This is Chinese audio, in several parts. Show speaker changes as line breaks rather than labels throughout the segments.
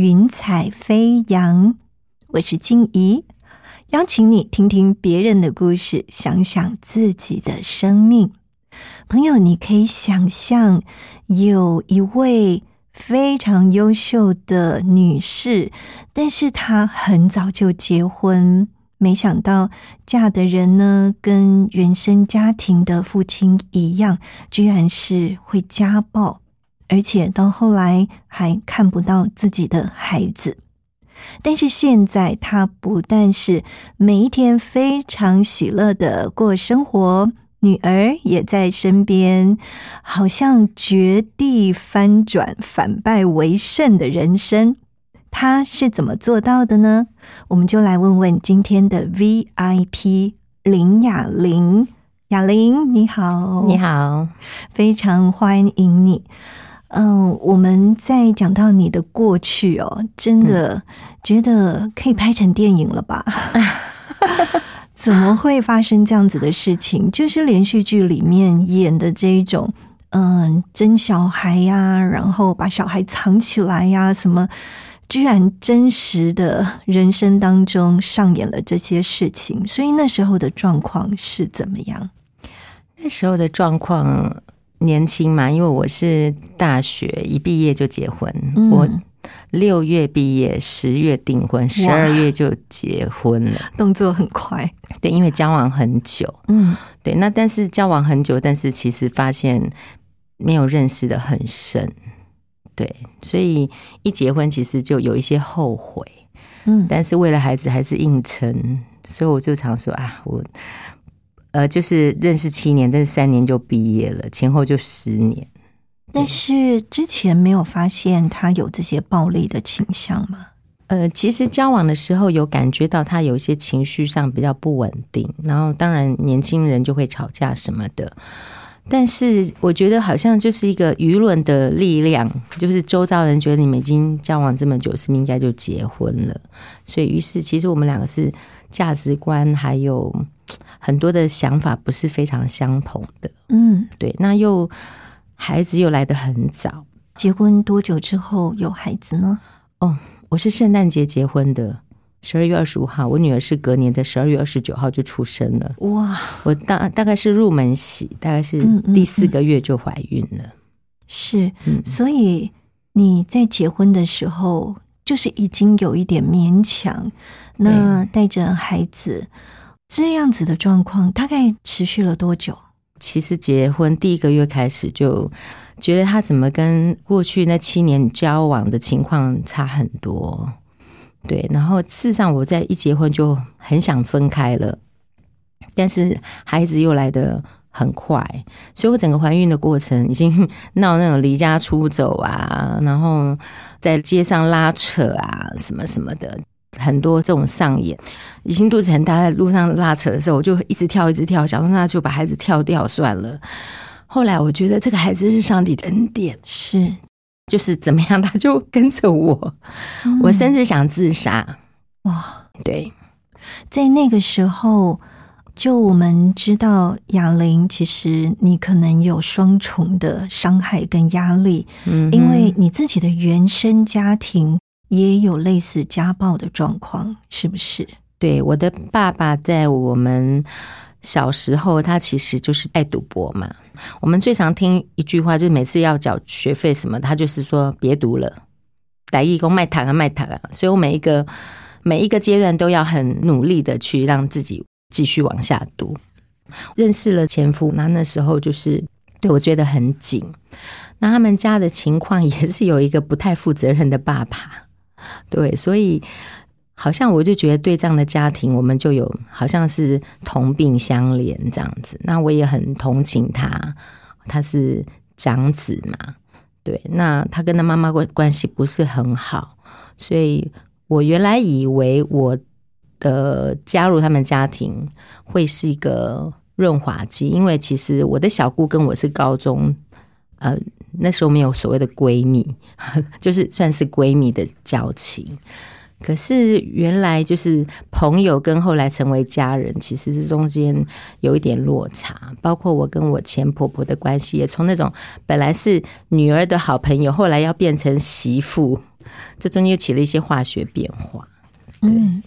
云彩飞扬》，我是静怡，邀请你听听别人的故事，想想自己的生命。朋友，你可以想象有一位非常优秀的女士，但是她很早就结婚。没想到嫁的人呢，跟原生家庭的父亲一样，居然是会家暴，而且到后来还看不到自己的孩子。但是现在，他不但是每一天非常喜乐的过生活，女儿也在身边，好像绝地翻转、反败为胜的人生。他是怎么做到的呢？我们就来问问今天的 VIP 林雅玲。雅玲，你好，
你好，
非常欢迎你。嗯，我们在讲到你的过去哦，真的觉得可以拍成电影了吧？怎么会发生这样子的事情？就是连续剧里面演的这一种，嗯，争小孩呀，然后把小孩藏起来呀，什么？居然真实的人生当中上演了这些事情，所以那时候的状况是怎么样？
那时候的状况年轻嘛，因为我是大学一毕业就结婚，我六月毕业，十月订婚，十二月就结婚了，
动作很快。
对，因为交往很久，嗯，对。那但是交往很久，但是其实发现没有认识的很深。对，所以一结婚其实就有一些后悔，嗯，但是为了孩子还是硬撑，所以我就常说啊，我呃就是认识七年，但是三年就毕业了，前后就十年。
但是之前没有发现他有这些暴力的倾向吗？
呃，其实交往的时候有感觉到他有一些情绪上比较不稳定，然后当然年轻人就会吵架什么的。但是我觉得好像就是一个舆论的力量，就是周遭人觉得你们已经交往这么久，是不是应该就结婚了？所以于是其实我们两个是价值观还有很多的想法不是非常相同的。嗯，对。那又孩子又来得很早，
结婚多久之后有孩子呢？
哦，我是圣诞节结婚的。十二月二十五号，我女儿是隔年的十二月二十九号就出生了。哇！我大大概是入门喜，大概是第四个月就怀孕了。
是，所以你在结婚的时候，就是已经有一点勉强。那带着孩子这样子的状况，大概持续了多久？
其实结婚第一个月开始就觉得他怎么跟过去那七年交往的情况差很多。对，然后事实上我在一结婚就很想分开了，但是孩子又来的很快，所以我整个怀孕的过程已经闹那种离家出走啊，然后在街上拉扯啊，什么什么的，很多这种上演。已经肚子很大，在路上拉扯的时候，我就一直跳，一直跳，想说那就把孩子跳掉算了。后来我觉得这个孩子是上帝的恩典，
是。
就是怎么样，他就跟着我，我甚至想自杀。哇，对，
在那个时候，就我们知道哑铃，其实你可能有双重的伤害跟压力，嗯，因为你自己的原生家庭也有类似家暴的状况，是不是？
对，我的爸爸在我们。小时候，他其实就是爱赌博嘛。我们最常听一句话，就是每次要缴学费什么，他就是说别读了，来义工卖糖啊卖糖啊。所以我每一个每一个阶段都要很努力的去让自己继续往下读。认识了前夫，那那时候就是对我觉得很紧。那他们家的情况也是有一个不太负责任的爸爸，对，所以好像我就觉得对这样的家庭，我们就有好像是同病相怜这样子。那我也很同情他，他是长子嘛，对，那他跟他妈妈关关系不是很好，所以我原来以为我的加入他们家庭会是一个润滑剂，因为其实我的小姑跟我是高中，呃。那时候没有所谓的闺蜜，就是算是闺蜜的交情。可是原来就是朋友跟后来成为家人，其实是中间有一点落差。包括我跟我前婆婆的关系，也从那种本来是女儿的好朋友，后来要变成媳妇，这中间又起了一些化学变化。
嗯，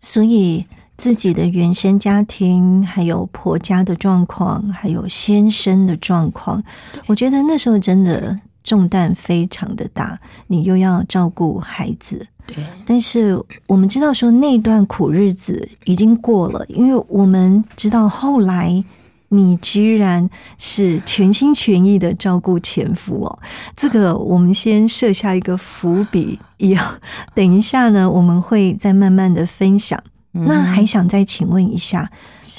所以。自己的原生家庭，还有婆家的状况，还有先生的状况，我觉得那时候真的重担非常的大。你又要照顾孩子，
对。
但是我们知道说那段苦日子已经过了，因为我们知道后来你居然是全心全意的照顾前夫哦。这个我们先设下一个伏笔，以后等一下呢，我们会再慢慢的分享。那还想再请问一下，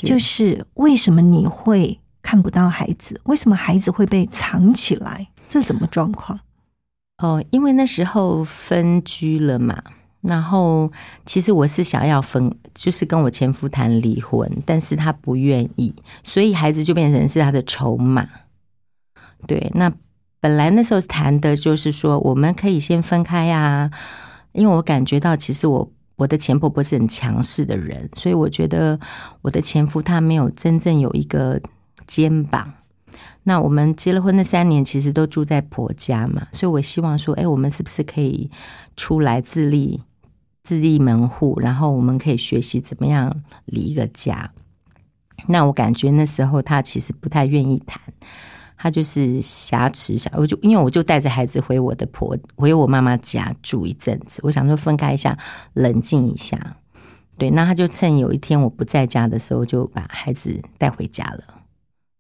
就是为什么你会看不到孩子？为什么孩子会被藏起来？这怎么状况？
哦，因为那时候分居了嘛。然后其实我是想要分，就是跟我前夫谈离婚，但是他不愿意，所以孩子就变成是他的筹码。对，那本来那时候谈的就是说，我们可以先分开呀，因为我感觉到其实我。我的前婆婆是很强势的人，所以我觉得我的前夫他没有真正有一个肩膀。那我们结了婚那三年，其实都住在婆家嘛，所以我希望说，哎，我们是不是可以出来自立、自立门户，然后我们可以学习怎么样离一个家？那我感觉那时候他其实不太愿意谈。他就是挟持下，我就因为我就带着孩子回我的婆回我妈妈家住一阵子，我想说分开一下，冷静一下。对，那他就趁有一天我不在家的时候，就把孩子带回家了。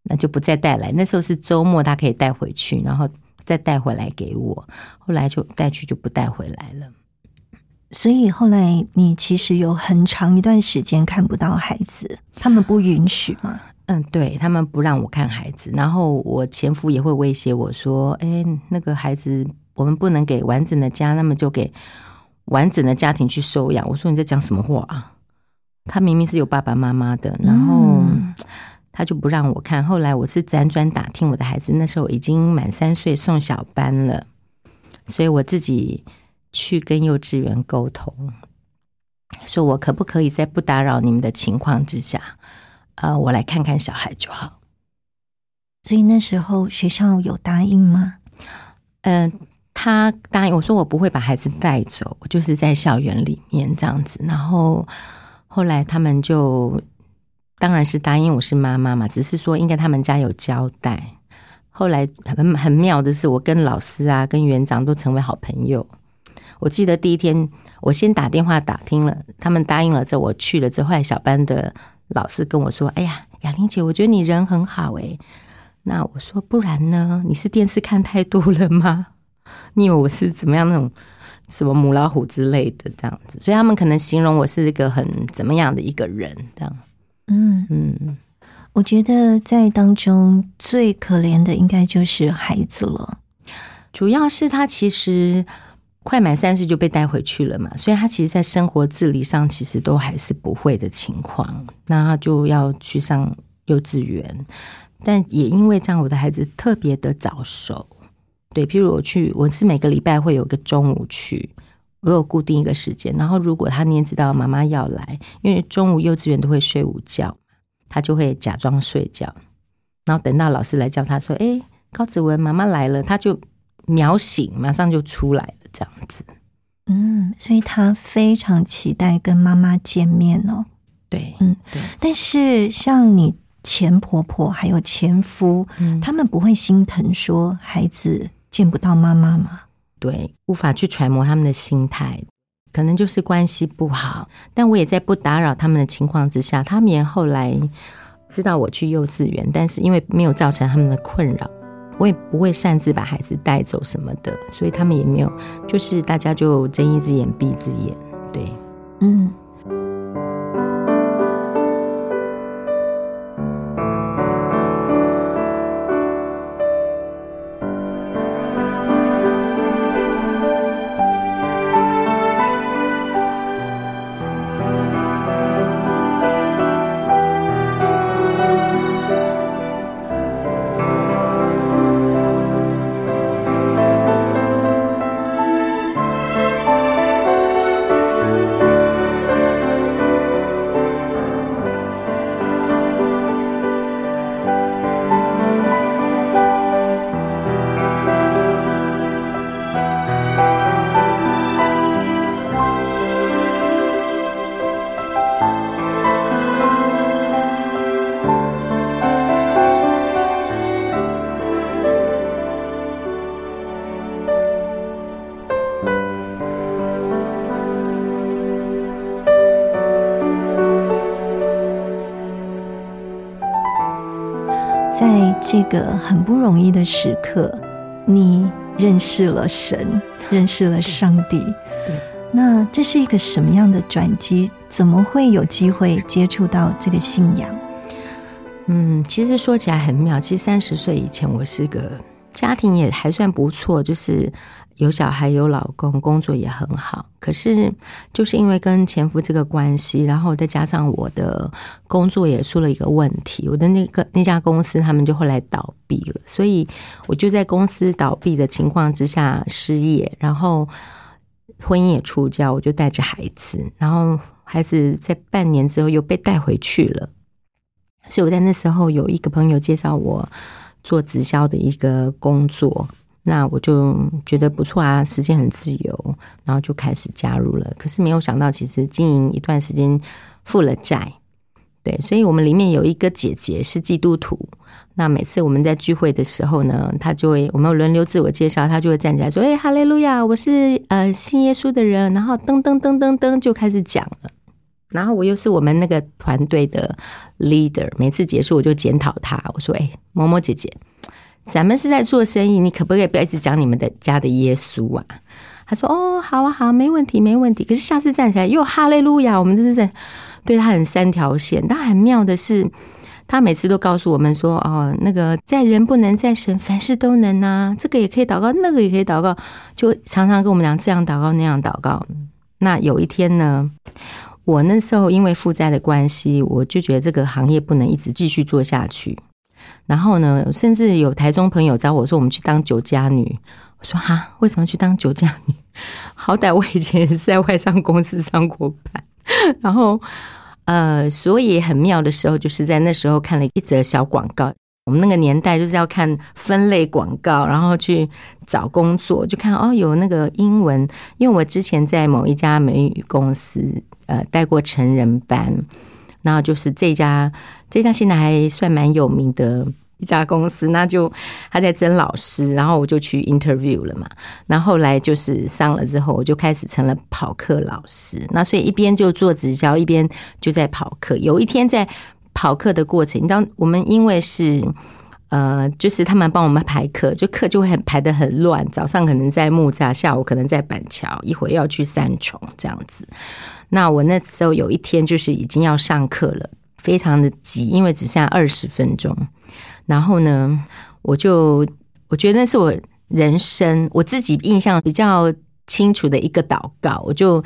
那就不再带来，那时候是周末，他可以带回去，然后再带回来给我。后来就带去就不带回来了。
所以后来你其实有很长一段时间看不到孩子，他们不允许吗？
嗯，对他们不让我看孩子，然后我前夫也会威胁我说：“哎，那个孩子我们不能给完整的家，那么就给完整的家庭去收养。”我说：“你在讲什么话啊？他明明是有爸爸妈妈的。”然后他就不让我看。后来我是辗转打听我的孩子，那时候已经满三岁，送小班了，所以我自己去跟幼稚园沟通，说我可不可以在不打扰你们的情况之下。呃，我来看看小孩就好。
所以那时候学校有答应吗？
嗯，他答应我说我不会把孩子带走，我就是在校园里面这样子。然后后来他们就当然是答应我是妈妈嘛，只是说应该他们家有交代。后来很很妙的是，我跟老师啊、跟园长都成为好朋友。我记得第一天我先打电话打听了，他们答应了之后，我去了之后，后来小班的。老师跟我说：“哎呀，雅玲姐，我觉得你人很好哎。”那我说：“不然呢？你是电视看太多了吗？你以为我是怎么样那种什么母老虎之类的这样子？所以他们可能形容我是一个很怎么样的一个人这样。
嗯嗯，我觉得在当中最可怜的应该就是孩子了，
主要是他其实。”快满三岁就被带回去了嘛，所以他其实，在生活自理上其实都还是不会的情况，那他就要去上幼稚园。但也因为这样，我的孩子特别的早熟。对，譬如我去，我是每个礼拜会有个中午去，我有固定一个时间。然后如果他念知道妈妈要来，因为中午幼稚园都会睡午觉，他就会假装睡觉，然后等到老师来叫他说：“哎，高子文，妈妈来了。”他就秒醒，马上就出来。这样子，
嗯，所以他非常期待跟妈妈见面哦。
对，嗯，
对。但是像你前婆婆还有前夫，他们不会心疼说孩子见不到妈妈吗？
对，无法去揣摩他们的心态。可能就是关系不好，但我也在不打扰他们的情况之下，他们也后来知道我去幼稚园，但是因为没有造成他们的困扰，我也不会擅自把孩子带走什么的，所以他们也没有，就是大家就睁一只眼闭一只眼，对，
嗯。在这个很不容易的时刻，你认识了神，认识了上帝。
对，
那这是一个什么样的转机？怎么会有机会接触到这个信仰？
嗯，其实说起来很妙。其实三十岁以前，我是个家庭也还算不错，就是。有小孩，有老公，工作也很好。可是，就是因为跟前夫这个关系，然后再加上我的工作也出了一个问题，我的那个那家公司他们就后来倒闭了，所以我就在公司倒闭的情况之下失业，然后婚姻也出家，我就带着孩子，然后孩子在半年之后又被带回去了。所以我在那时候有一个朋友介绍我做直销的一个工作。那我就觉得不错啊，时间很自由，然后就开始加入了。可是没有想到，其实经营一段时间负了债，对，所以我们里面有一个姐姐是基督徒。那每次我们在聚会的时候呢，她就会我们轮流自我介绍，她就会站起来说：“哎，哈利路亚，我是呃信耶稣的人。”然后噔噔噔噔噔就开始讲了。然后我又是我们那个团队的 leader，每次结束我就检讨她，我说：“哎，某某姐姐。”咱们是在做生意，你可不可以不要一直讲你们的家的耶稣啊？他说：“哦，好啊，好，没问题，没问题。”可是下次站起来又哈利路亚，我们真是对他很三条线。但很妙的是，他每次都告诉我们说：“哦，那个在人不能，在神凡事都能啊，这个也可以祷告，那个也可以祷告。”就常常跟我们讲这样祷告，那样祷告。那有一天呢，我那时候因为负债的关系，我就觉得这个行业不能一直继续做下去。然后呢，甚至有台中朋友找我说：“我们去当酒家女。”我说：“哈，为什么去当酒家女？好歹我以前也是在外商公司上过班。”然后，呃，所以很妙的时候，就是在那时候看了一则小广告。我们那个年代就是要看分类广告，然后去找工作，就看哦，有那个英文。因为我之前在某一家美语公司呃带过成人班。然后就是这家，这家现在还算蛮有名的一家公司，那就他在征老师，然后我就去 interview 了嘛。然后后来就是上了之后，我就开始成了跑课老师。那所以一边就做直销，一边就在跑课。有一天在跑课的过程，你知道，我们因为是呃，就是他们帮我们排课，就课就会很排的很乱。早上可能在木栅，下午可能在板桥，一会要去三重这样子。那我那时候有一天就是已经要上课了，非常的急，因为只剩下二十分钟。然后呢，我就我觉得那是我人生我自己印象比较清楚的一个祷告。我就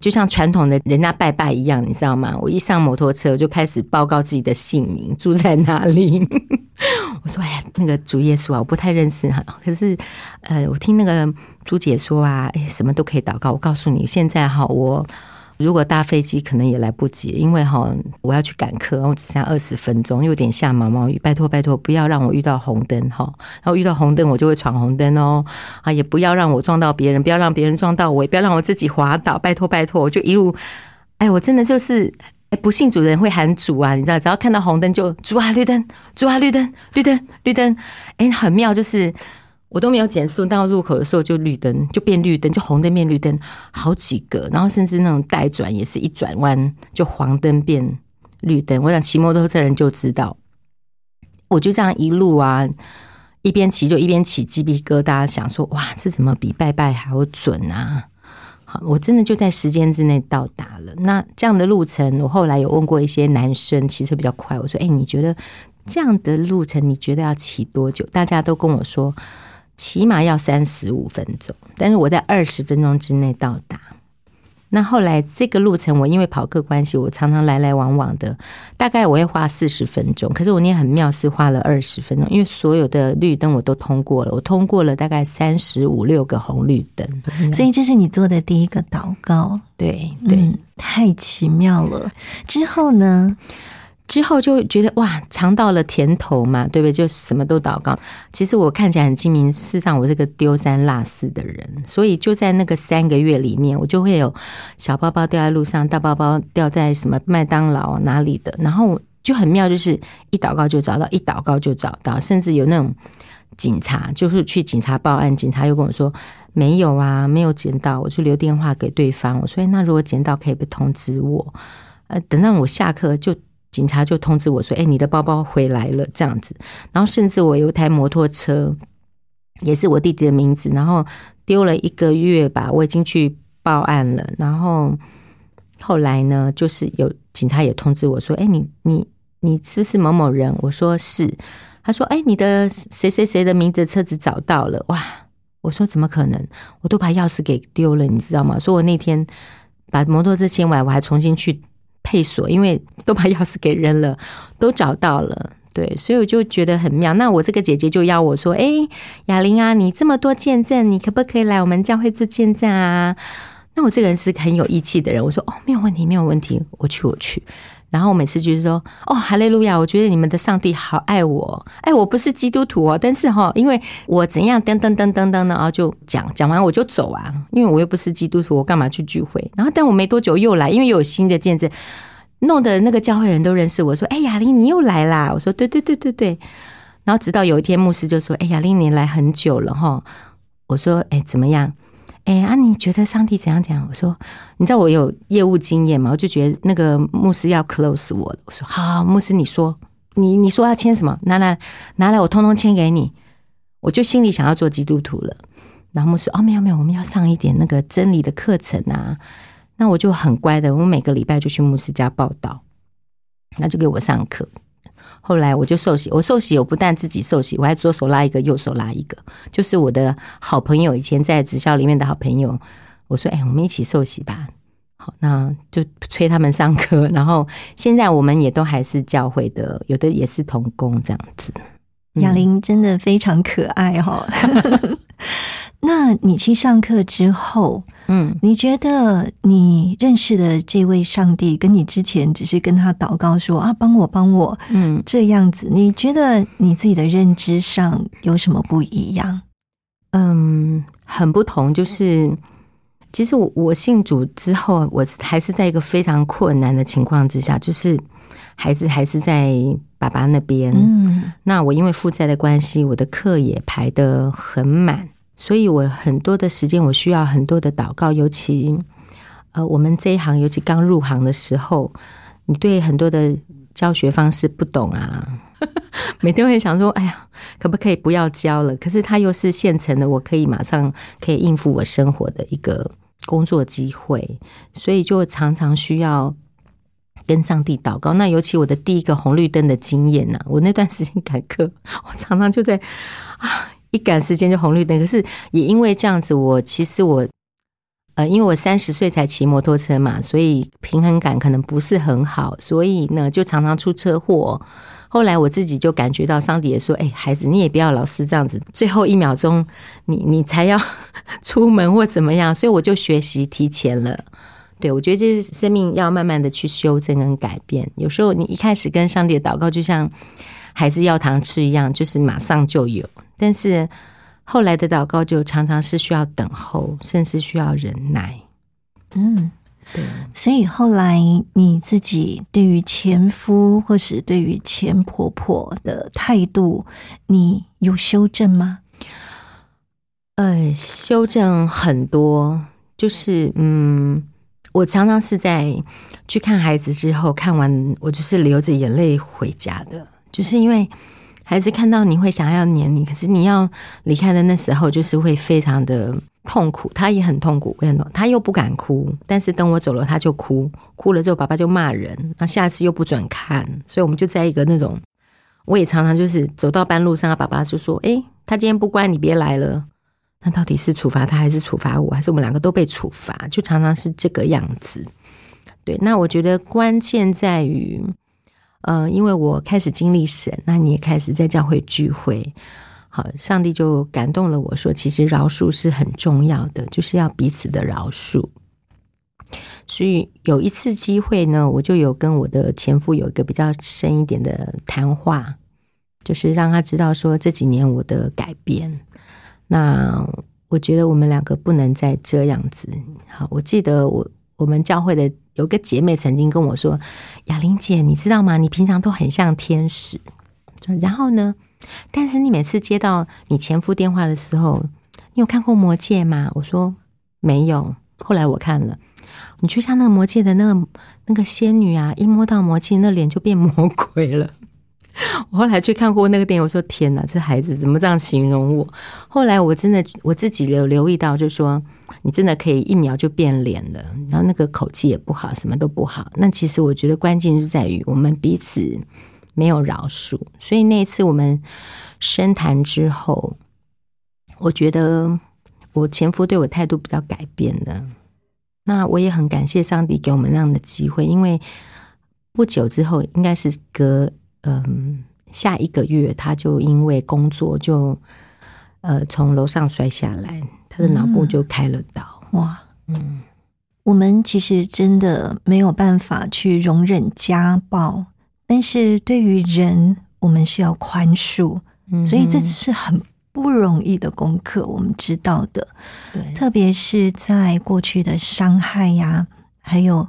就像传统的人家拜拜一样，你知道吗？我一上摩托车我就开始报告自己的姓名，住在哪里。我说：“哎呀，那个主耶稣啊，我不太认识哈。可是呃，我听那个朱姐说啊，哎，什么都可以祷告。我告诉你，现在哈，我。”如果搭飞机可能也来不及，因为哈我要去赶课，我只剩下二十分钟，有点下毛毛雨，拜托拜托不要让我遇到红灯哈，然后遇到红灯我就会闯红灯哦，啊也不要让我撞到别人，不要让别人撞到我，也不要让我自己滑倒，拜托拜托，我就一路，哎我真的就是不信主的人会喊主啊，你知道只要看到红灯就主啊绿灯，主啊绿灯，绿灯绿灯，哎很妙就是我都没有减速，到路口的时候就绿灯，就变绿灯，就红灯变绿灯，好几个，然后甚至那种带转也是一转弯就黄灯变绿灯。我想骑摩托车人就知道，我就这样一路啊，一边骑就一边起鸡皮疙瘩，想说哇，这怎么比拜拜还要准啊？好，我真的就在时间之内到达了。那这样的路程，我后来有问过一些男生，骑车比较快，我说，哎，你觉得这样的路程，你觉得要骑多久？大家都跟我说。起码要三十五分钟，但是我在二十分钟之内到达。那后来这个路程，我因为跑客关系，我常常来来往往的，大概我会花四十分钟。可是我那天很妙，是花了二十分钟，因为所有的绿灯我都通过了，我通过了大概三十五六个红绿灯。
所以这是你做的第一个祷告，
对对，
太奇妙了。之后呢？
之后就觉得哇，尝到了甜头嘛，对不对？就什么都祷告。其实我看起来很精明，事实上我是个丢三落四的人，所以就在那个三个月里面，我就会有小包包掉在路上，大包包掉在什么麦当劳哪里的，然后就很妙，就是一祷告就找到，一祷告就找到，甚至有那种警察，就是去警察报案，警察又跟我说没有啊，没有捡到，我就留电话给对方，我说那如果捡到可以不通知我？呃，等到我下课就。警察就通知我说：“哎，你的包包回来了。”这样子，然后甚至我有台摩托车，也是我弟弟的名字，然后丢了一个月吧，我已经去报案了。然后后来呢，就是有警察也通知我说：“哎，你你你是不是某某人？”我说：“是。”他说：“哎，你的谁谁谁的名字车子找到了。”哇！我说：“怎么可能？我都把钥匙给丢了，你知道吗？”说我那天把摩托车牵完，我还重新去。配锁，因为都把钥匙给扔了，都找到了，对，所以我就觉得很妙。那我这个姐姐就邀我说：“哎，雅玲啊，你这么多见证，你可不可以来我们教会做见证啊？”那我这个人是很有义气的人，我说：“哦，没有问题，没有问题，我去，我去。”然后我每次就是说：“哦，哈利路亚！我觉得你们的上帝好爱我，哎，我不是基督徒哦，但是哈，因为我怎样噔噔噔噔噔的，然后就讲讲完我就走啊，因为我又不是基督徒，我干嘛去聚会？然后但我没多久又来，因为有新的见证，弄得那个教会人都认识我，说：哎，雅丽你又来啦！我说：对对对对对。然后直到有一天牧师就说：哎，雅丽你来很久了哈。我说：哎，怎么样？哎啊，你觉得上帝怎样讲？我说，你知道我有业务经验嘛？我就觉得那个牧师要 close 我了。我说好，牧师你说，你你说要签什么？拿来拿来，我通通签给你。我就心里想要做基督徒了。然后牧师哦，没有没有，我们要上一点那个真理的课程啊。那我就很乖的，我每个礼拜就去牧师家报道，那就给我上课。后来我就受洗，我受洗，我不但自己受洗，我还左手拉一个，右手拉一个，就是我的好朋友，以前在职校里面的好朋友。我说：“哎，我们一起受洗吧。”好，那就催他们上课。然后现在我们也都还是教会的，有的也是同工这样子。
雅玲真的非常可爱哈。那你去上课之后，嗯，你觉得你认识的这位上帝跟你之前只是跟他祷告说啊，帮我帮我，嗯，这样子，你觉得你自己的认知上有什么不一样？
嗯，很不同。就是其实我我信主之后，我还是在一个非常困难的情况之下，就是孩子还是在爸爸那边。嗯，那我因为负债的关系，我的课也排得很满。所以我很多的时间，我需要很多的祷告。尤其，呃，我们这一行，尤其刚入行的时候，你对很多的教学方式不懂啊，每天会想说：“哎呀，可不可以不要教了？”可是它又是现成的，我可以马上可以应付我生活的一个工作机会，所以就常常需要跟上帝祷告。那尤其我的第一个红绿灯的经验呢，我那段时间赶课，我常常就在啊。一赶时间就红绿灯，可是也因为这样子，我其实我，呃，因为我三十岁才骑摩托车嘛，所以平衡感可能不是很好，所以呢就常常出车祸。后来我自己就感觉到，上帝也说：“哎，孩子，你也不要老是这样子，最后一秒钟你你才要 出门或怎么样。”所以我就学习提前了。对我觉得这是生命要慢慢的去修正跟改变。有时候你一开始跟上帝的祷告，就像孩子要糖吃一样，就是马上就有。但是后来的祷告就常常是需要等候，甚至需要忍耐。
嗯，对。所以后来你自己对于前夫或是对于前婆婆的态度，你有修正吗？
呃，修正很多，就是嗯，我常常是在去看孩子之后，看完我就是流着眼泪回家的，就是因为孩子看到你会想要黏你，可是你要离开的那时候，就是会非常的痛苦，他也很痛苦，很，他又不敢哭，但是等我走了，他就哭，哭了之后，爸爸就骂人，那下次又不准看，所以我们就在一个那种，我也常常就是走到半路上，爸爸就说：“诶，他今天不乖，你别来了。”那到底是处罚他，还是处罚我，还是我们两个都被处罚？就常常是这个样子。对，那我觉得关键在于，呃，因为我开始经历神，那你也开始在教会聚会，好，上帝就感动了我说，其实饶恕是很重要的，就是要彼此的饶恕。所以有一次机会呢，我就有跟我的前夫有一个比较深一点的谈话，就是让他知道说这几年我的改变。那我觉得我们两个不能再这样子。好，我记得我我们教会的有个姐妹曾经跟我说：“雅玲姐，你知道吗？你平常都很像天使。然后呢？但是你每次接到你前夫电话的时候，你有看过魔戒吗？”我说：“没有。”后来我看了，你就像那个魔戒的那个那个仙女啊，一摸到魔戒，那脸就变魔鬼了。我后来去看过那个电影，我说天哪，这孩子怎么这样形容我？后来我真的我自己有留意到，就是说你真的可以一秒就变脸了，然后那个口气也不好，什么都不好。那其实我觉得关键就在于我们彼此没有饶恕。所以那一次我们深谈之后，我觉得我前夫对我态度比较改变了。那我也很感谢上帝给我们那样的机会，因为不久之后，应该是隔。嗯，下一个月他就因为工作就呃从楼上摔下来，他的脑部就开了刀。哇，
嗯，我们其实真的没有办法去容忍家暴，但是对于人，我们是要宽恕，所以这是很不容易的功课。我们知道的，
对，
特别是在过去的伤害呀，还有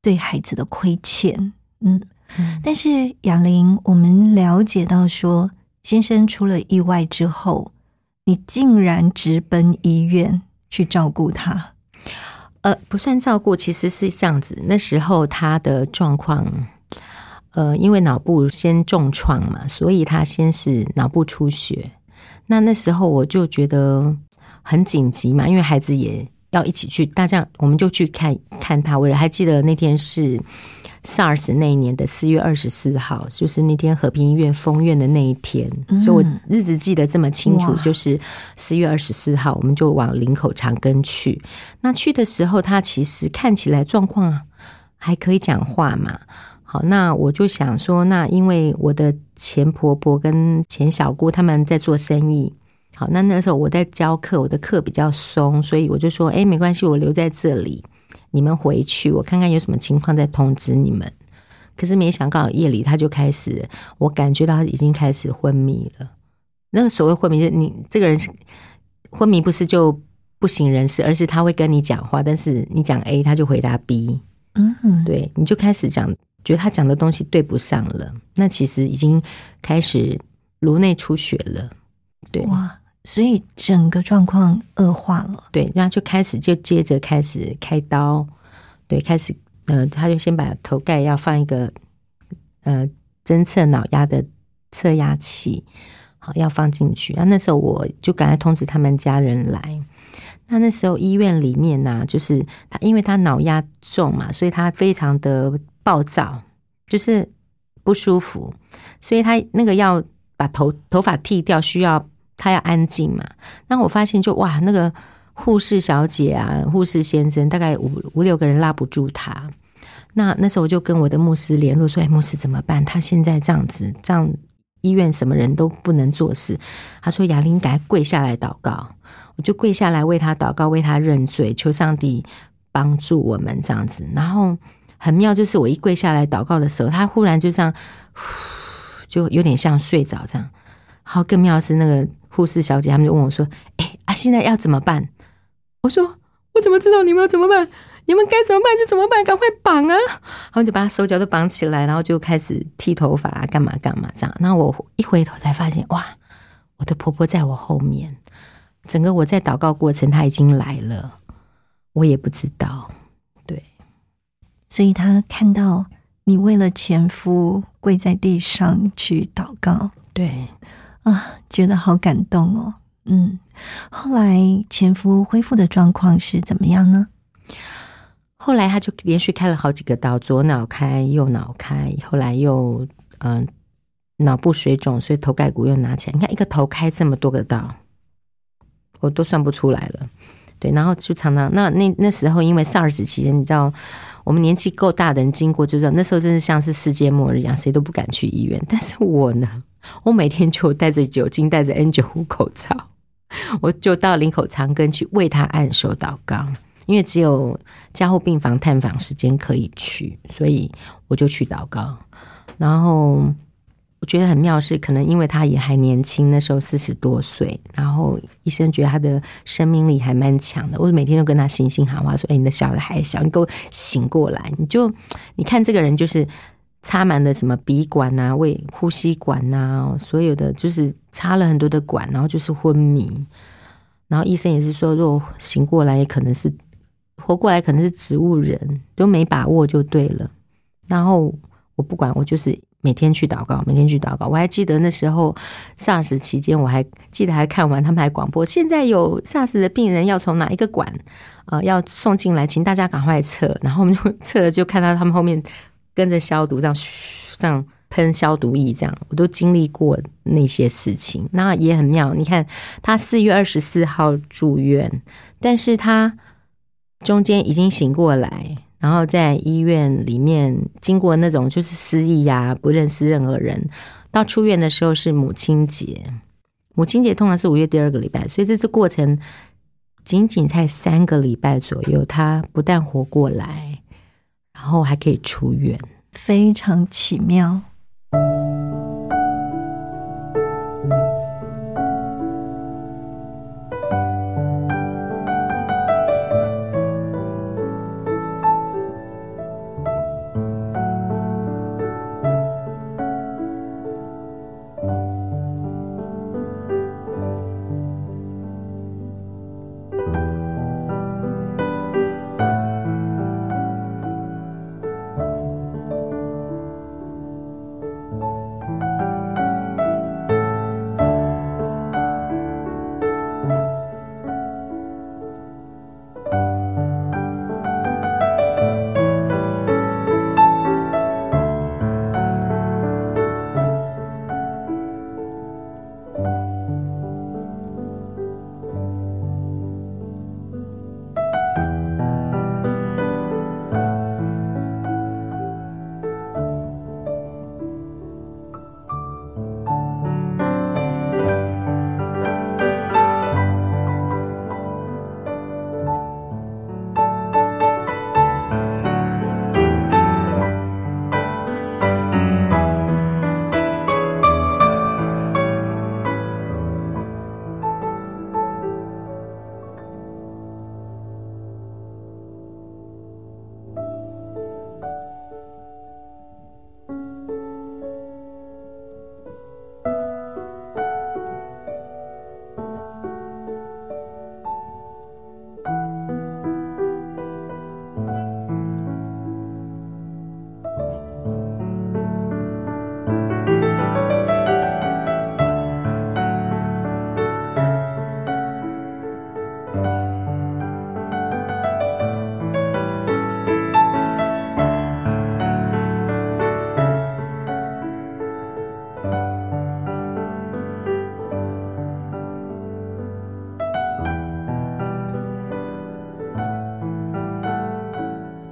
对孩子的亏欠，嗯。但是雅玲，我们了解到说，先生出了意外之后，你竟然直奔医院去照顾他。
呃，不算照顾，其实是这样子。那时候他的状况，呃，因为脑部先重创嘛，所以他先是脑部出血。那那时候我就觉得很紧急嘛，因为孩子也要一起去，大家我们就去看看他。我还记得那天是。SARS 那一年的四月二十四号，就是那天和平医院封院的那一天，所以我日子记得这么清楚。就是四月二十四号，我们就往林口长庚去。那去的时候，他其实看起来状况还可以讲话嘛。好，那我就想说，那因为我的前婆婆跟前小姑他们在做生意，好，那那时候我在教课，我的课比较松，所以我就说，哎，没关系，我留在这里。你们回去，我看看有什么情况再通知你们。可是没想到夜里他就开始，我感觉到他已经开始昏迷了。那个所谓昏迷，你这个人昏迷不是就不省人事，而是他会跟你讲话，但是你讲 A，他就回答
B。嗯，
对，你就开始讲，觉得他讲的东西对不上了。那其实已经开始颅内出血了。对。
所以整个状况恶化了，
对，然后就开始就接着开始开刀，对，开始呃，他就先把头盖要放一个呃侦测脑压的测压器，好要放进去。那那时候我就赶快通知他们家人来。那那时候医院里面呢，就是他因为他脑压重嘛，所以他非常的暴躁，就是不舒服，所以他那个要把头头发剃掉需要。他要安静嘛？那我发现就哇，那个护士小姐啊，护士先生，大概五五六个人拉不住他。那那时候我就跟我的牧师联络说：“哎，牧师怎么办？他现在这样子，这样医院什么人都不能做事。”他说：“雅玲，该跪下来祷告。”我就跪下来为他祷告，为他认罪，求上帝帮助我们这样子。然后很妙，就是我一跪下来祷告的时候，他忽然就这样，就有点像睡着这样。好，更妙是那个。护士小姐他们就问我说：“哎啊，现在要怎么办？”我说：“我怎么知道你们要怎么办？你们该怎么办就怎么办，赶快绑啊！”然后就把手脚都绑起来，然后就开始剃头发啊，干嘛干嘛这样。然后我一回头才发现，哇，我的婆婆在我后面，整个我在祷告过程，她已经来了，我也不知道。对，
所以她看到你为了前夫跪在地上去祷告
对，
啊，觉得好感动哦。嗯，后来前夫恢复的状况是怎么样呢？
后来他就连续开了好几个刀，左脑开，右脑开，后来又嗯、脑部水肿，所以头盖骨又拿起来。你看一个头开这么多个刀，我都算不出来了。对，然后就常常那那那时候因为 SARS 期间，你知道我们年纪够大的人经过就知道，那时候真的像是世界末日一样，谁都不敢去医院。但是我呢，我每天就带着酒精，带着 N 9 5口罩，我就到林口长庚去为他按手祷告。因为只有加护病房探访时间可以去，所以我就去祷告。然后我觉得很妙是，可能因为他也还年轻，那时候四十多岁，然后医生觉得他的生命力还蛮强的。我每天都跟他信心喊话说：“哎，你的小的还小，你给我醒过来！你就你看这个人就是插满了什么鼻管啊、胃呼吸管啊，所有的就是插了很多的管，然后就是昏迷。然后医生也是说，如果醒过来，也可能是。”活过来可能是植物人，都没把握就对了。然后我不管，我就是每天去祷告，每天去祷告。我还记得那时候 SARS 期间，我还记得还看完他们还广播，现在有 SARS 的病人要从哪一个管呃要送进来，请大家赶快撤。然后我们就撤了，就看到他们后面跟着消毒，这样嘘这样喷消毒液，这样我都经历过那些事情。那也很妙，你看他四月二十四号住院，但是他。中间已经醒过来，然后在医院里面经过那种就是失忆呀，不认识任何人。到出院的时候是母亲节，母亲节通常是五月第二个礼拜，所以这次过程仅仅才三个礼拜左右，他不但活过来，然后还可以出院，
非常奇妙。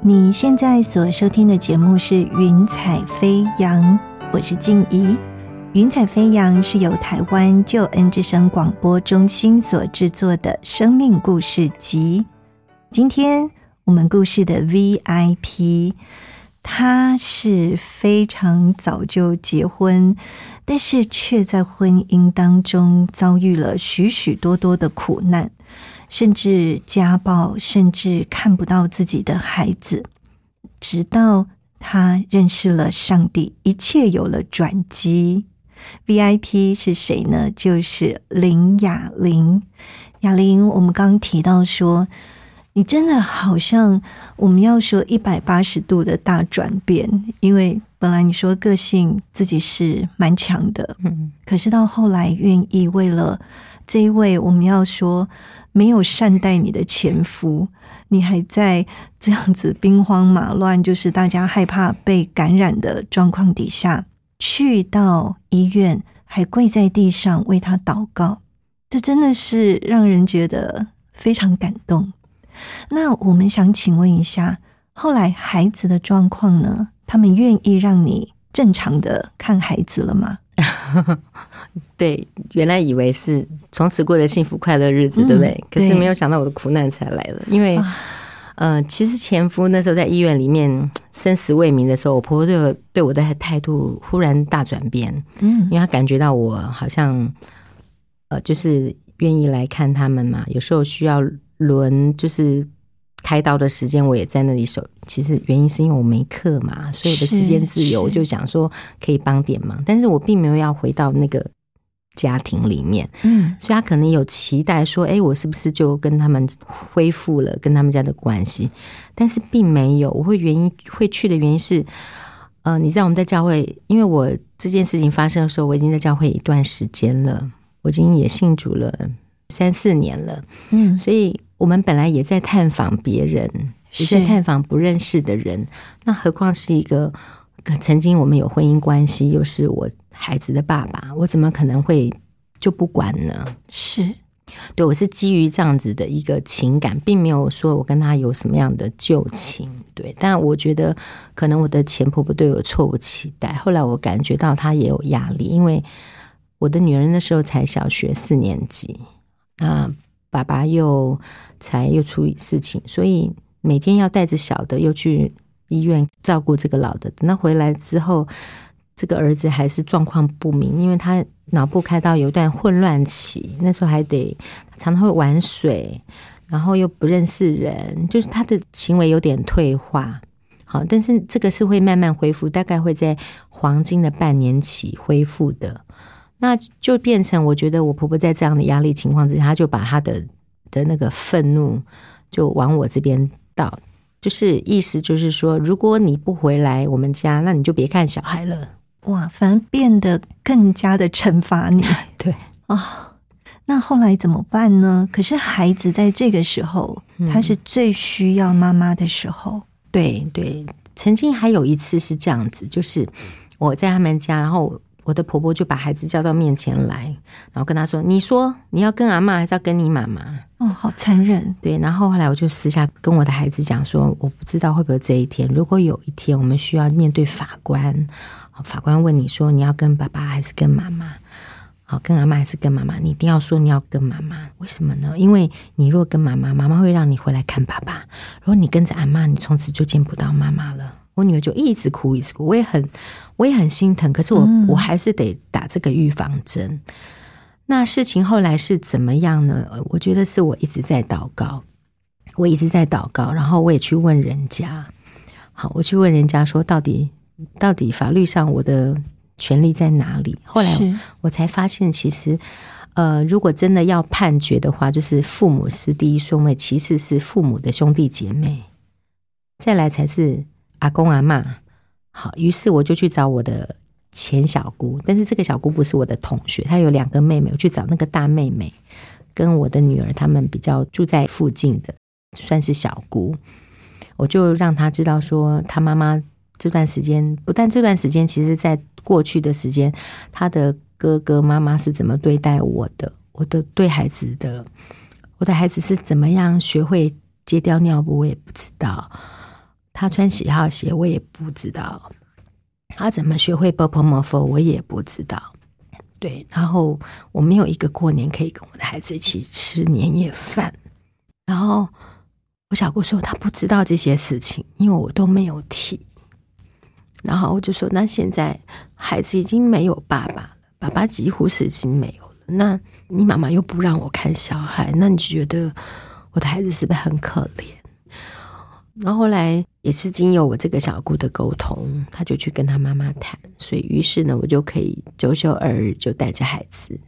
你现在所收听的节目是《云彩飞扬》，我是静怡。《云彩飞扬》是由台湾救恩之声广播中心所制作的生命故事集。今天我们故事的 VIP，他是非常早就结婚，但是却在婚姻当中遭遇了许许多多的苦难。甚至家暴，甚至看不到自己的孩子，直到他认识了上帝，一切有了转机。VIP 是谁呢？就是林雅玲。雅玲，我们刚刚提到说，你真的好像我们要说一百八十度的大转变，因为本来你说个性自己是蛮强的，
嗯，
可是到后来愿意为了这一位我们要说没有善待你的前夫，你还在这样子兵荒马乱，就是大家害怕被感染的状况底下，去到医院还跪在地上为他祷告，这真的是让人觉得非常感动。那我们想请问一下，后来孩子的状况呢？他们愿意让你正常的看孩子了吗？
对，原来以为是从此过着幸福快乐日子，
嗯
对不对？可是没有想到我的苦难才来了，因为
啊，
呃，其实前夫那时候在医院里面生死未明的时候，我婆婆对我对我的态度忽然大转变，
嗯。
因为她感觉到我好像呃，就是愿意来看他们嘛，有时候需要轮就是开刀的时间，我也在那里守。其实原因是因为我没课嘛，所以我的时间自由，我就想说可以帮点忙，但是我并没有要回到那个家庭里面。
嗯
所以他可能有期待说，哎，我是不是就跟他们恢复了跟他们家的关系？但是并没有。我会原因会去的原因是，呃，你知道我们在教会，因为我这件事情发生的时候，我已经在教会一段时间了，我已经也信主了三四年了，
嗯，
所以我们本来也在探访别人，也在探访不认识的人，那何况是一个曾经我们有婚姻关系，又是我孩子的爸爸，我怎么可能会就不管呢？
是
对我是基于这样子的一个情感，并没有说我跟他有什么样的旧情。对，但我觉得可能我的前婆婆对我错误期待，后来我感觉到她也有压力，因为我的女儿那时候才小学四年级，那爸爸又才又出事情，所以每天要带着小的又去医院照顾这个老的。等他回来之后，这个儿子还是状况不明，因为他脑部开刀有一段混乱期，那时候还得常常会玩水，然后又不认识人，就是他的行为有点退化。好，但是这个是会慢慢恢复，大概会在黄金的半年期恢复的。那就变成，我觉得我婆婆在这样的压力情况之下，她就把她的的那个愤怒就往我这边倒，就是意思就是说，如果你不回来我们家，那你就别看小孩了。
哇，反而变得更加的惩罚你
对，
啊。那后来怎么办呢？可是孩子在这个时候，
嗯
他是最需要妈妈的时候。
对对，曾经还有一次是这样子，就是我在他们家，然后我的婆婆就把孩子叫到面前来，然后跟他说：“你说你要跟阿妈还是要跟你妈妈
哦，好残忍。？”
对，然后后来我就私下跟我的孩子讲说：“我不知道会不会这一天，如果有一天我们需要面对法官，法官问你说你要跟爸爸还是跟妈妈？”好，跟阿妈还是跟妈妈？你一定要说你要跟妈妈，为什么呢？因为你若跟妈妈，妈妈会让你回来看爸爸；如果你跟着阿妈，你从此就见不到妈妈了。我女儿就一直哭，一直哭，我也很，我也很心疼。可是我，
嗯
我还是得打这个预防针。那事情后来是怎么样呢？呃我觉得是我一直在祷告，我一直在祷告，然后我也去问人家。好，我去问人家说，到底到底法律上我的权利在哪里？后来我才发现，其实，呃，如果真的要判决的话，就是父母是第一顺位，其次是父母的兄弟姐妹，再来才是阿公阿妈。好，于是我就去找我的前小姑，但是这个小姑不是我的同学，她有两个妹妹，我去找那个大妹妹，跟我的女儿，她们比较住在附近的，算是小姑。我就让她知道说，她妈妈这段时间，不但这段时间，其实在过去的时间，他的哥哥妈妈是怎么对待我的，我的对孩子的，我的孩子是怎么样学会戒掉尿布，我也不知道。他穿喜好鞋，我也不知道。他怎么学会 b o p o m o 我也不知道。对，然后我没有一个过年可以跟我的孩子一起吃年夜饭。然后我小姑说她不知道这些事情，因为我都没有提。然后我就说，那现在孩子已经没有爸爸了，爸爸几乎是已经没有了。那你妈妈又不让我看小孩，那你觉得我的孩子是不是很可怜？然后后来也是经由我这个小姑的沟通，她就去跟她妈妈谈，所以于是呢，我就可以九九二日就带着孩子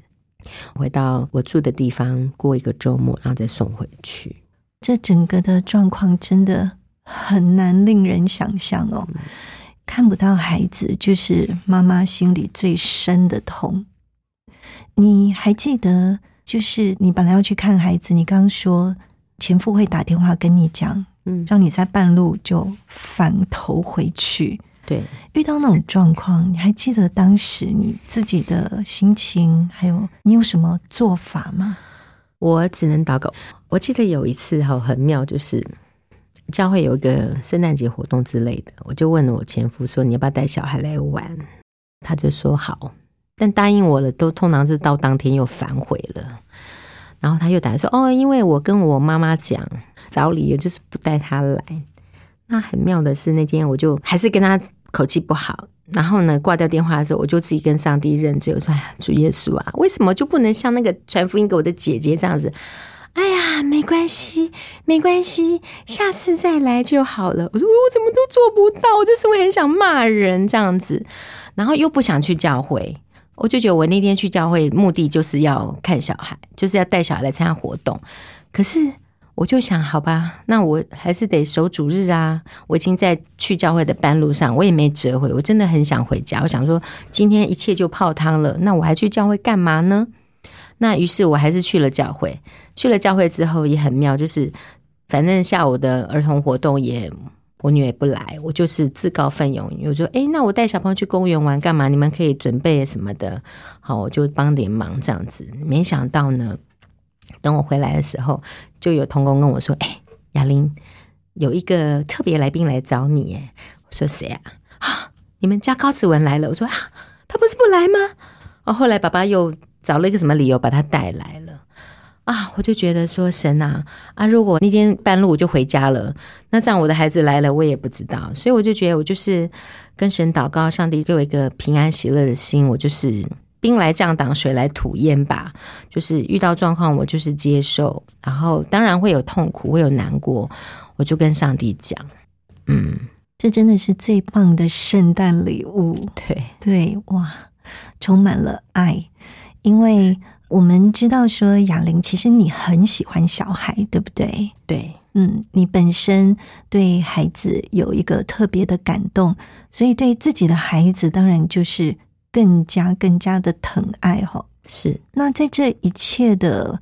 回到我住的地方过一个周末，然后再送回去。
这整个的状况真的很难令人想象哦。看不到孩子，就是妈妈心里最深的痛。你还记得，就是你本来要去看孩子，你刚刚说前夫会打电话跟你讲，
嗯，
让你在半路就反头回去。
对，
遇到那种状况，你还记得当时你自己的心情，还有你有什么做法吗？
我只能祷告。我记得有一次哈很妙，就是教会有一个圣诞节活动之类的，我就问了我前夫说：“你要不要带小孩来玩？”他就说好，但答应我了，都通常是到当天又反悔了。然后他又打来说：“哦，因为我跟我妈妈讲，找理由就是不带他来。”那很妙的是，那天我就还是跟他口气不好，然后呢挂掉电话的时候，我就自己跟上帝认罪，我说：“哎，主耶稣啊，为什么就不能像那个传福音给我的姐姐这样子？哎呀，没关系，没关系，下次再来就好了。”我说：“我怎么都做不到，就是会很想骂人这样子，然后又不想去教会，我就觉得我那天去教会目的就是要看小孩，就是要带小孩来参加活动，可是。”我就想，好吧，那我还是得守主日啊。我已经在去教会的半路上，我也没折回。我真的很想回家。我想说，今天一切就泡汤了，那我还去教会干嘛呢？那于是我还是去了教会。去了教会之后也很妙，就是反正下午的儿童活动也我女儿不来，我就是自告奋勇，我说：“诶，那我带小朋友去公园玩干嘛？你们可以准备什么的。”好，我就帮点忙这样子。没想到呢。等我回来的时候，就有童工跟我说：“哎，雅玲，有一个特别来宾来找你。”哎，我说：“谁啊？啊，你们家高子文来了。”我说：“啊，他不是不来吗？”哦，后来爸爸又找了一个什么理由把他带来了。啊，我就觉得说神啊啊！如果那天半路我就回家了，那这样我的孩子来了，我也不知道。所以我就觉得我就是跟神祷告，上帝给我一个平安喜乐的心，我就是。兵来将挡，水来土掩吧。就是遇到状况，我就是接受，然后当然会有痛苦，会有难过，我就跟上帝讲。嗯，
这真的是最棒的圣诞礼物。
对
对，哇，充满了爱。因为我们知道说，雅玲，其实你很喜欢小孩，对不对？
对，
嗯，你本身对孩子有一个特别的感动，所以对自己的孩子，当然就是。更加更加的疼爱哈，
是
那在这一切的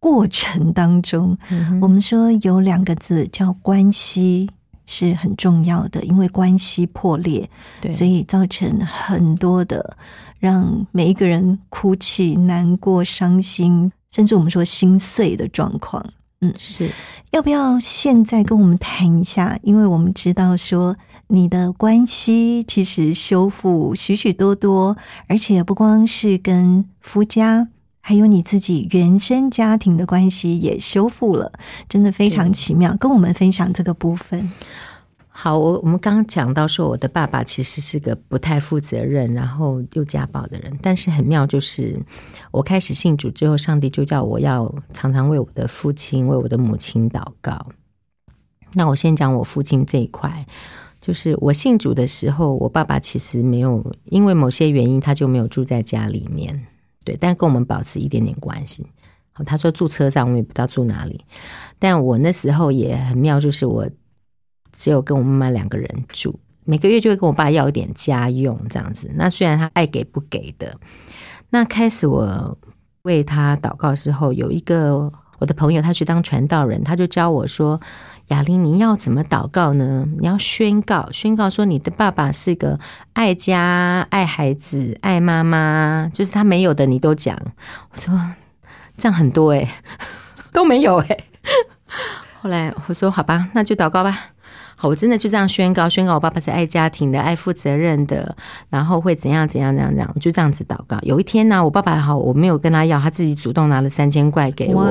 过程当中，我们说有两个字叫关系是很重要的，因为关系破裂，
对，
所以造成很多的让每一个人哭泣、难过、伤心，甚至我们说心碎的状况。
嗯，是
要不要现在跟我们谈一下？因为我们知道说。你的关系其实修复许许多多，而且不光是跟夫家，还有你自己原生家庭的关系也修复了，真的非常奇妙。跟我们分享这个部分。
好，我我们刚刚讲到说，我的爸爸其实是个不太负责任，然后又家暴的人。但是很妙，就是我开始信主之后，上帝就叫我要常常为我的父亲、为我的母亲祷告。那我先讲我父亲这一块。就是我信主的时候，我爸爸其实没有因为某些原因，他就没有住在家里面，对，但跟我们保持一点点关系。好，他说住车上，我也不知道住哪里。但我那时候也很妙，就是我只有跟我妈妈两个人住，每个月就会跟我爸要一点家用这样子。那虽然他爱给不给的，那开始我为他祷告之后，有一个我的朋友，他去当传道人，他就教我说。雅玲，你要怎么祷告呢？你要宣告，宣告说你的爸爸是个爱家、爱孩子、爱妈妈，就是他没有的，你都讲。我说这样很多哎，都没有哎。后来我说好吧，那就祷告吧。好，我真的就这样宣告，宣告我爸爸是爱家庭的、爱负责任的，然后会怎样怎样怎样怎样，我就这样子祷告。有一天呢，我爸爸好，我没有跟他要，他自己主动拿了三千块给我。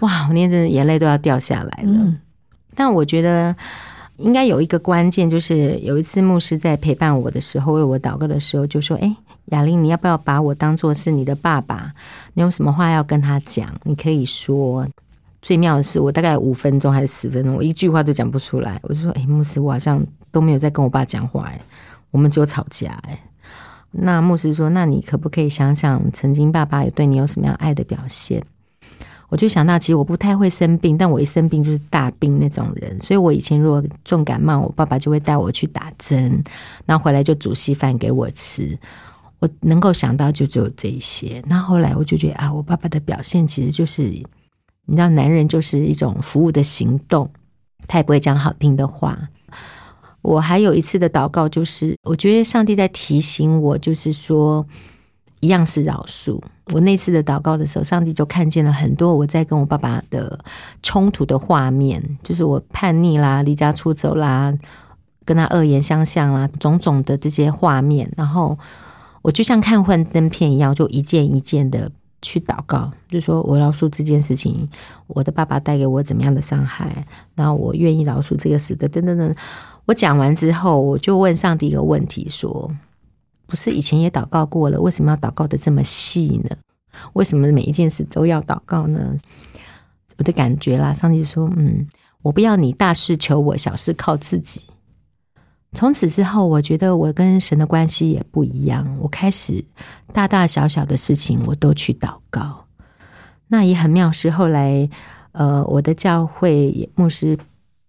哇，我那阵眼泪都要掉下来了。但我觉得应该有一个关键，就是有一次牧师在陪伴我的时候，为我祷告的时候，就说：“哎，雅玲，你要不要把我当做是你的爸爸？你有什么话要跟他讲？你可以说。”最妙的是，我大概五分钟还是十分钟，我一句话都讲不出来。我就说：“哎，牧师，我好像都没有在跟我爸讲话，哎，我们只有吵架，哎。”那牧师说：“那你可不可以想想，曾经爸爸有对你有什么样爱的表现？”我就想到，其实我不太会生病，但我一生病就是大病那种人。所以我以前如果重感冒，我爸爸就会带我去打针，然后回来就煮稀饭给我吃。我能够想到就只有这一些。那后来我就觉得啊，我爸爸的表现其实就是，你知道，男人就是一种服务的行动，他也不会讲好听的话。我还有一次的祷告，就是我觉得上帝在提醒我，就是说，一样是饶恕。我那次的祷告的时候，上帝就看见了很多我在跟我爸爸的冲突的画面，就是我叛逆啦、离家出走啦、跟他恶言相向啦，种种的这些画面。然后我就像看幻灯片一样，就一件一件的去祷告，就说我饶恕这件事情，我的爸爸带给我怎么样的伤害，然后我愿意饶恕这个死的，等等等。我讲完之后，我就问上帝一个问题：说，不是以前也祷告过了，为什么要祷告的这么细呢？为什么每一件事都要祷告呢？我的感觉啦，上帝说：“嗯，我不要你大事求我，小事靠自己。”从此之后，我觉得我跟神的关系也不一样。我开始大大小小的事情我都去祷告。那也很妙是后来，呃，我的教会牧师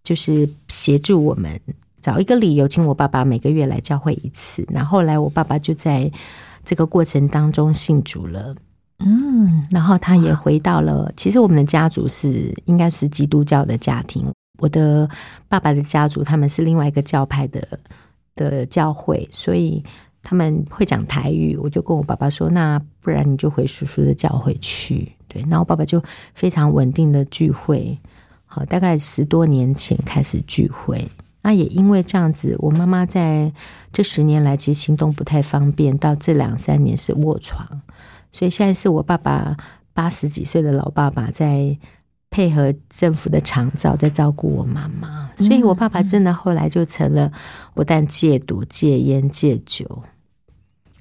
就是协助我们。找一个理由，请我爸爸每个月来教会一次。然后来，我爸爸就在这个过程当中信主了。嗯，然后他也回到了。其实我们的家族是应该是基督教的家庭。我的爸爸的家族他们是另外一个教派的的教会，所以他们会讲台语。我就跟我爸爸说：“那不然你就回叔叔的教会去。”对，然后爸爸就非常稳定的聚会。好，大概十多年前开始聚会。那也因为这样子，我妈妈在这十年来其实行动不太方便，到这两三年是卧床，所以现在是我爸爸八十几岁的老爸爸在配合政府的长照，在照顾我妈妈，所以我爸爸真的后来就成了不但戒毒、戒烟、戒酒，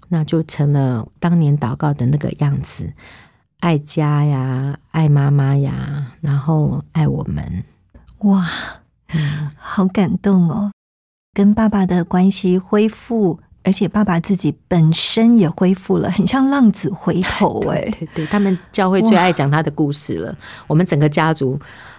那就成了当年祷告的那个样子，爱家呀，爱妈妈呀，然后爱我们，
哇！好感动哦，跟爸爸的关系恢复，而且爸爸自己本身也恢复了，很像浪子回头 哎。
对对，他们教会最爱讲他的故事了。我们整个家族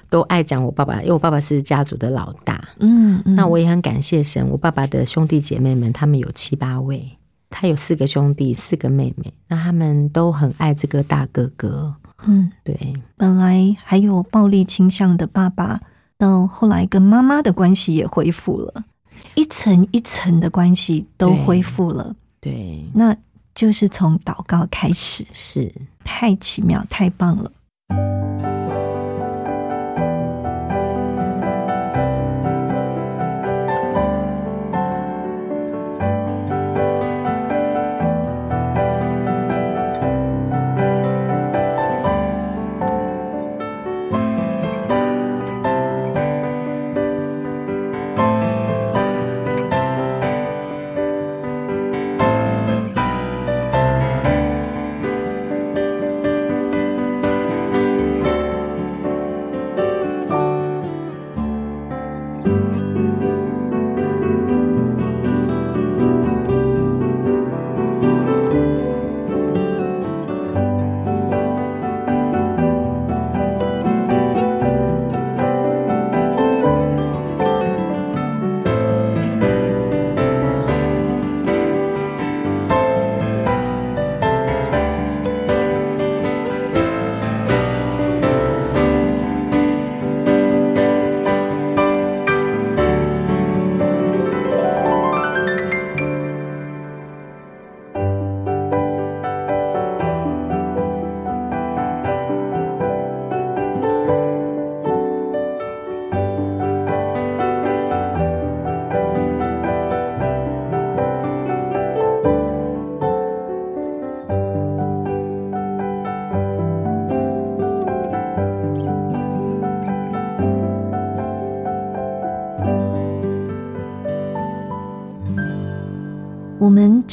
都爱讲我爸爸，因为我爸爸是家族的老大。嗯，那我也很感谢神，我爸爸的兄弟姐妹们，他们有七八位，他有四个兄弟，四个妹妹，那他们都很爱这个大哥哥。嗯，对，
本来还有暴力倾向的爸爸。到后来，跟妈妈的关系也恢复了，一层一层的关系都恢复了。
对，
那就是从祷告开始，
是
太奇妙，太棒了。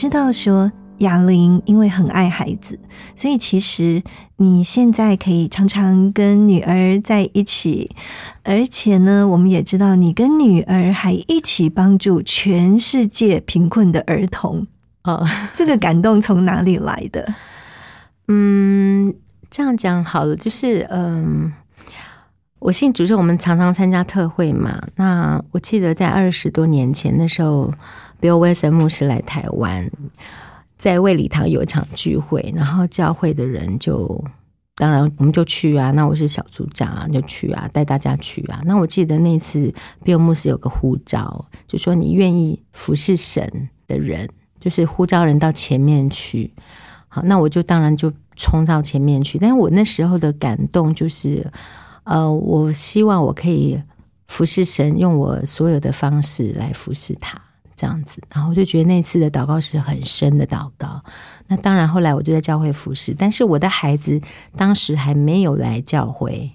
知道说哑玲因为很爱孩子，所以其实你现在可以常常跟女儿在一起，而且呢，我们也知道你跟女儿还一起帮助全世界贫困的儿童。
哦，
这个感动从哪里来的？
嗯，这样讲好了，就是嗯，我信主是我们常常参加特会嘛。那我记得在二十多年前的时候，Bill Wilson 牧师来台湾，在卫礼堂有一场聚会，然后教会的人就当然我们就去啊。那我是小组长啊，就去啊，带大家去啊。那我记得那次 Bill 牧师有个呼召，就说你愿意服侍神的人，就是呼召人到前面去。好，那我就当然就冲到前面去。但是我那时候的感动就是，呃，我希望我可以服侍神，用我所有的方式来服侍他，这样子。然后我就觉得那次的祷告是很深的祷告。那当然，后来我就在教会服侍，但是我的孩子当时还没有来教会，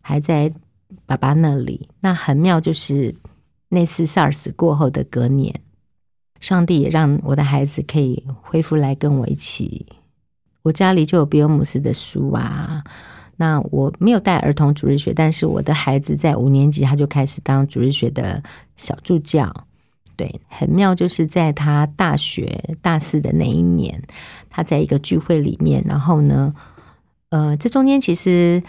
还在爸爸那里。那很妙，就是那次 SARS 过后的隔年。上帝也让我的孩子可以恢复来跟我一起。我家里就有比尔姆斯的书啊。那我没有带儿童主日学，但是我的孩子在五年级他就开始当主日学的小助教。对，很妙，就是在他大学大四的那一年，他在一个聚会里面，然后呢，呃，这中间其实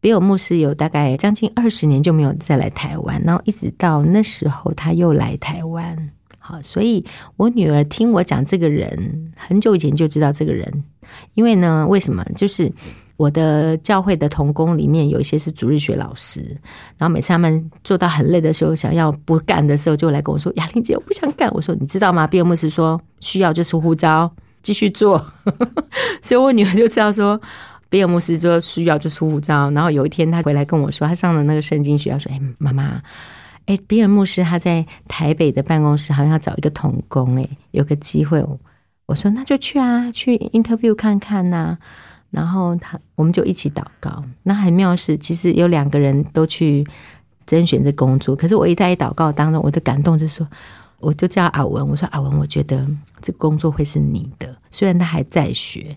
比尔牧师有大概将近二十年就没有再来台湾，然后一直到那时候他又来台湾。好，所以我女儿听我讲这个人，很久以前就知道这个人，因为呢，为什么？就是我的教会的童工里面有一些是主日学老师，然后每次他们做到很累的时候，想要不干的时候，就来跟我说：“雅玲姐，我不想干。”我说：“你知道吗？”比尔牧师说：“需要就是呼召，继续做。”所以，我女儿就知道说，比尔牧师说需要就是呼召。然后有一天，他回来跟我说，他上了那个圣经学校，说：“哎，妈妈。”哎，比尔牧师他在台北的办公室好像要找一个童工，哎，有个机会，我说那就去啊，去 interview 看看呐。然后他我们就一起祷告。那很妙是，其实有两个人都去甄选这工作，可是我一在祷告当中，我的感动就是说，我就叫阿文，我说阿文，我觉得这工作会是你的，虽然他还在学，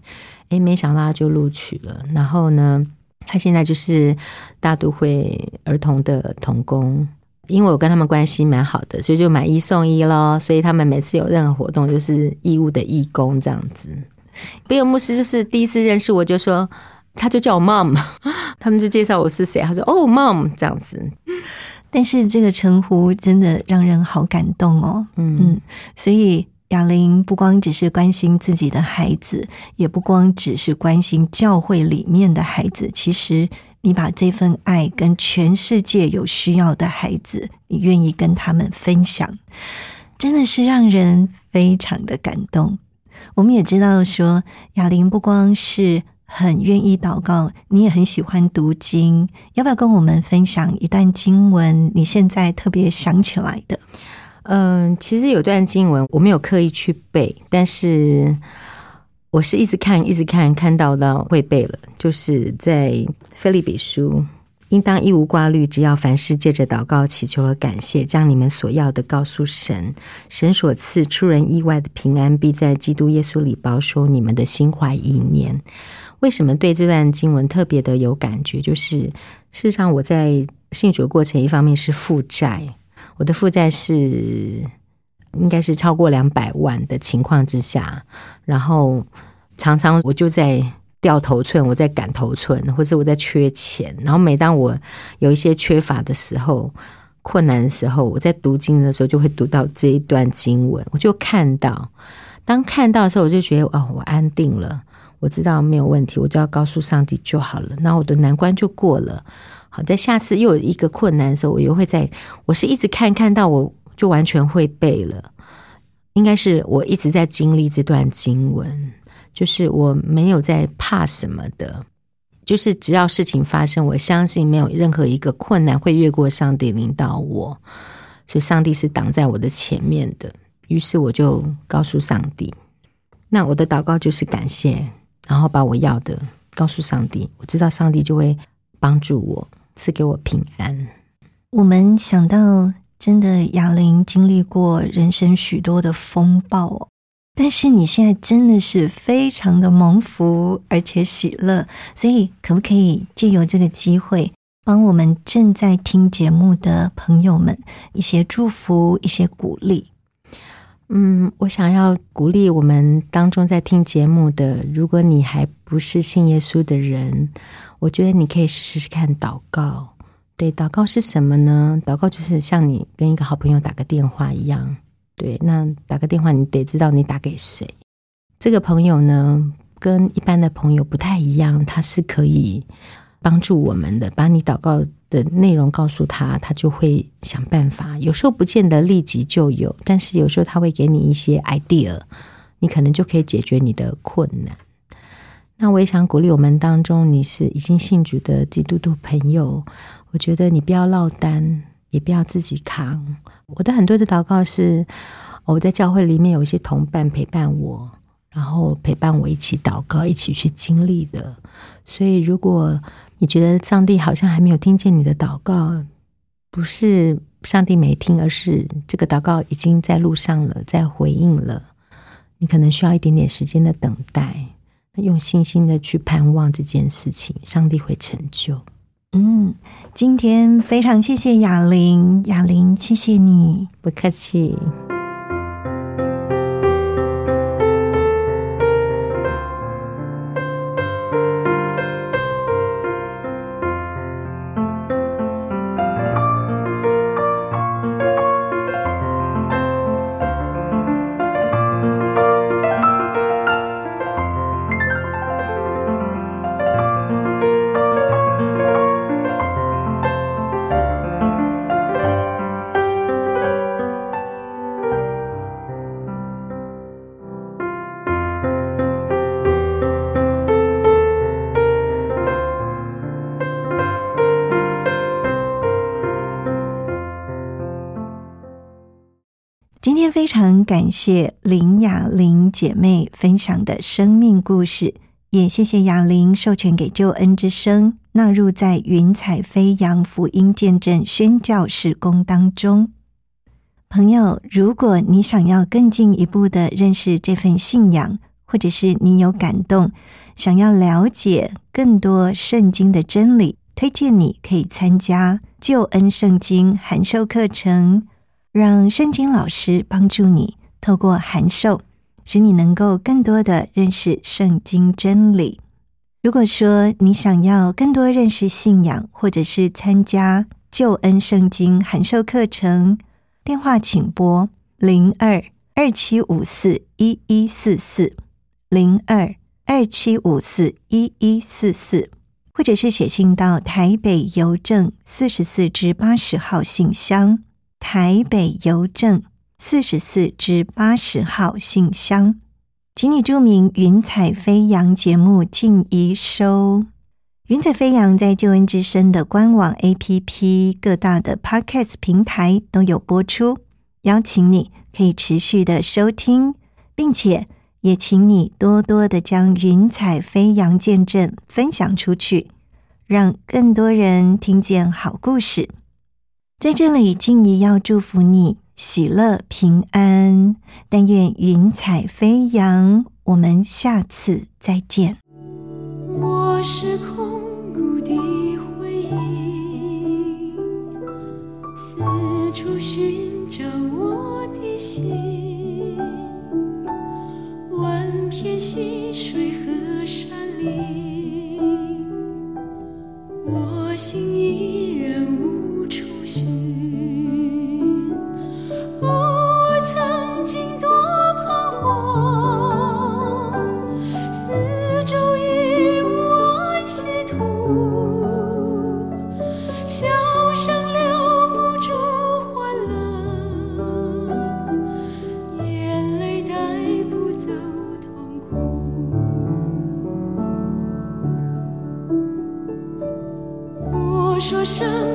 哎，没想到他就录取了。然后呢，他现在就是大都会儿童的童工。因为我跟他们关系蛮好的，所以就买一送一咯。所以他们每次有任何活动，就是义务的义工这样子。比尔牧师就是第一次认识我，就说他就叫我 mom，他们就介绍我是谁，他说哦 mom 这样子。
但是这个称呼真的让人好感动哦。嗯嗯，所以雅玲不光只是关心自己的孩子，也不光只是关心教会里面的孩子，其实。你把这份爱跟全世界有需要的孩子，你愿意跟他们分享，真的是让人非常的感动。我们也知道说，雅玲不光是很愿意祷告，你也很喜欢读经。要不要跟我们分享一段经文？你现在特别想起来的？
嗯，其实有段经文我没有刻意去背，但是。我是一直看，一直看，看到到会背了。就是在《菲利比书》，应当一无挂虑，只要凡事借着祷告、祈求和感谢，将你们所要的告诉神。神所赐出人意外的平安，必在基督耶稣里保守你们的心怀意念。为什么对这段经文特别的有感觉？就是事实上，我在信主的过程，一方面是负债，我的负债是。应该是超过两百万的情况之下，然后常常我就在掉头寸，我在赶头寸，或者我在缺钱。然后每当我有一些缺乏的时候、困难的时候，我在读经的时候就会读到这一段经文，我就看到。当看到的时候，我就觉得哦，我安定了，我知道没有问题，我就要告诉上帝就好了，那我的难关就过了。好，在下次又有一个困难的时候，我又会在，我是一直看看到我。就完全会背了，应该是我一直在经历这段经文，就是我没有在怕什么的，就是只要事情发生，我相信没有任何一个困难会越过上帝领导我，所以上帝是挡在我的前面的。于是我就告诉上帝，那我的祷告就是感谢，然后把我要的告诉上帝，我知道上帝就会帮助我，赐给我平安。
我们想到。真的，雅玲经历过人生许多的风暴，但是你现在真的是非常的蒙福，而且喜乐，所以可不可以借由这个机会，帮我们正在听节目的朋友们一些祝福，一些鼓励？
嗯，我想要鼓励我们当中在听节目的，如果你还不是信耶稣的人，我觉得你可以试试看祷告。对，祷告是什么呢？祷告就是像你跟一个好朋友打个电话一样。对，那打个电话，你得知道你打给谁。这个朋友呢，跟一般的朋友不太一样，他是可以帮助我们的。把你祷告的内容告诉他，他就会想办法。有时候不见得立即就有，但是有时候他会给你一些 idea，你可能就可以解决你的困难。那我也想鼓励我们当中，你是已经信主的基督徒朋友，我觉得你不要落单，也不要自己扛。我的很多的祷告是，我在教会里面有一些同伴陪伴我，然后陪伴我一起祷告，一起去经历的。所以，如果你觉得上帝好像还没有听见你的祷告，不是上帝没听，而是这个祷告已经在路上了，在回应了，你可能需要一点点时间的等待。用信心的去盼望这件事情，上帝会成就。
嗯，今天非常谢谢雅玲，雅玲，谢谢你，
不客气。
常感谢林雅玲姐妹分享的生命故事，也谢谢雅玲授权给救恩之声纳入在云彩飞扬福音见证宣教事工当中。朋友，如果你想要更进一步的认识这份信仰，或者是你有感动，想要了解更多圣经的真理，推荐你可以参加救恩圣经函授课程。让圣经老师帮助你，透过函授，使你能够更多的认识圣经真理。如果说你想要更多认识信仰，或者是参加救恩圣经函授课程，电话请拨零二二七五四一一四四零二二七五四一一四四，或者是写信到台北邮政四十四至八十号信箱。台北邮政四十四至八十号信箱，请你注明“云彩飞扬”节目静怡收。云彩飞扬在救恩之声的官网、APP、各大的 Podcast 平台都有播出，邀请你可以持续的收听，并且也请你多多的将云彩飞扬见证分享出去，让更多人听见好故事。在这里，静怡要祝福你喜乐平安，但愿云彩飞扬。我们下次再见。
我是空谷的回忆，四处寻找我的心，万片溪水和山林，我心依然无。我曾经多彷徨，四周已无安息土，笑声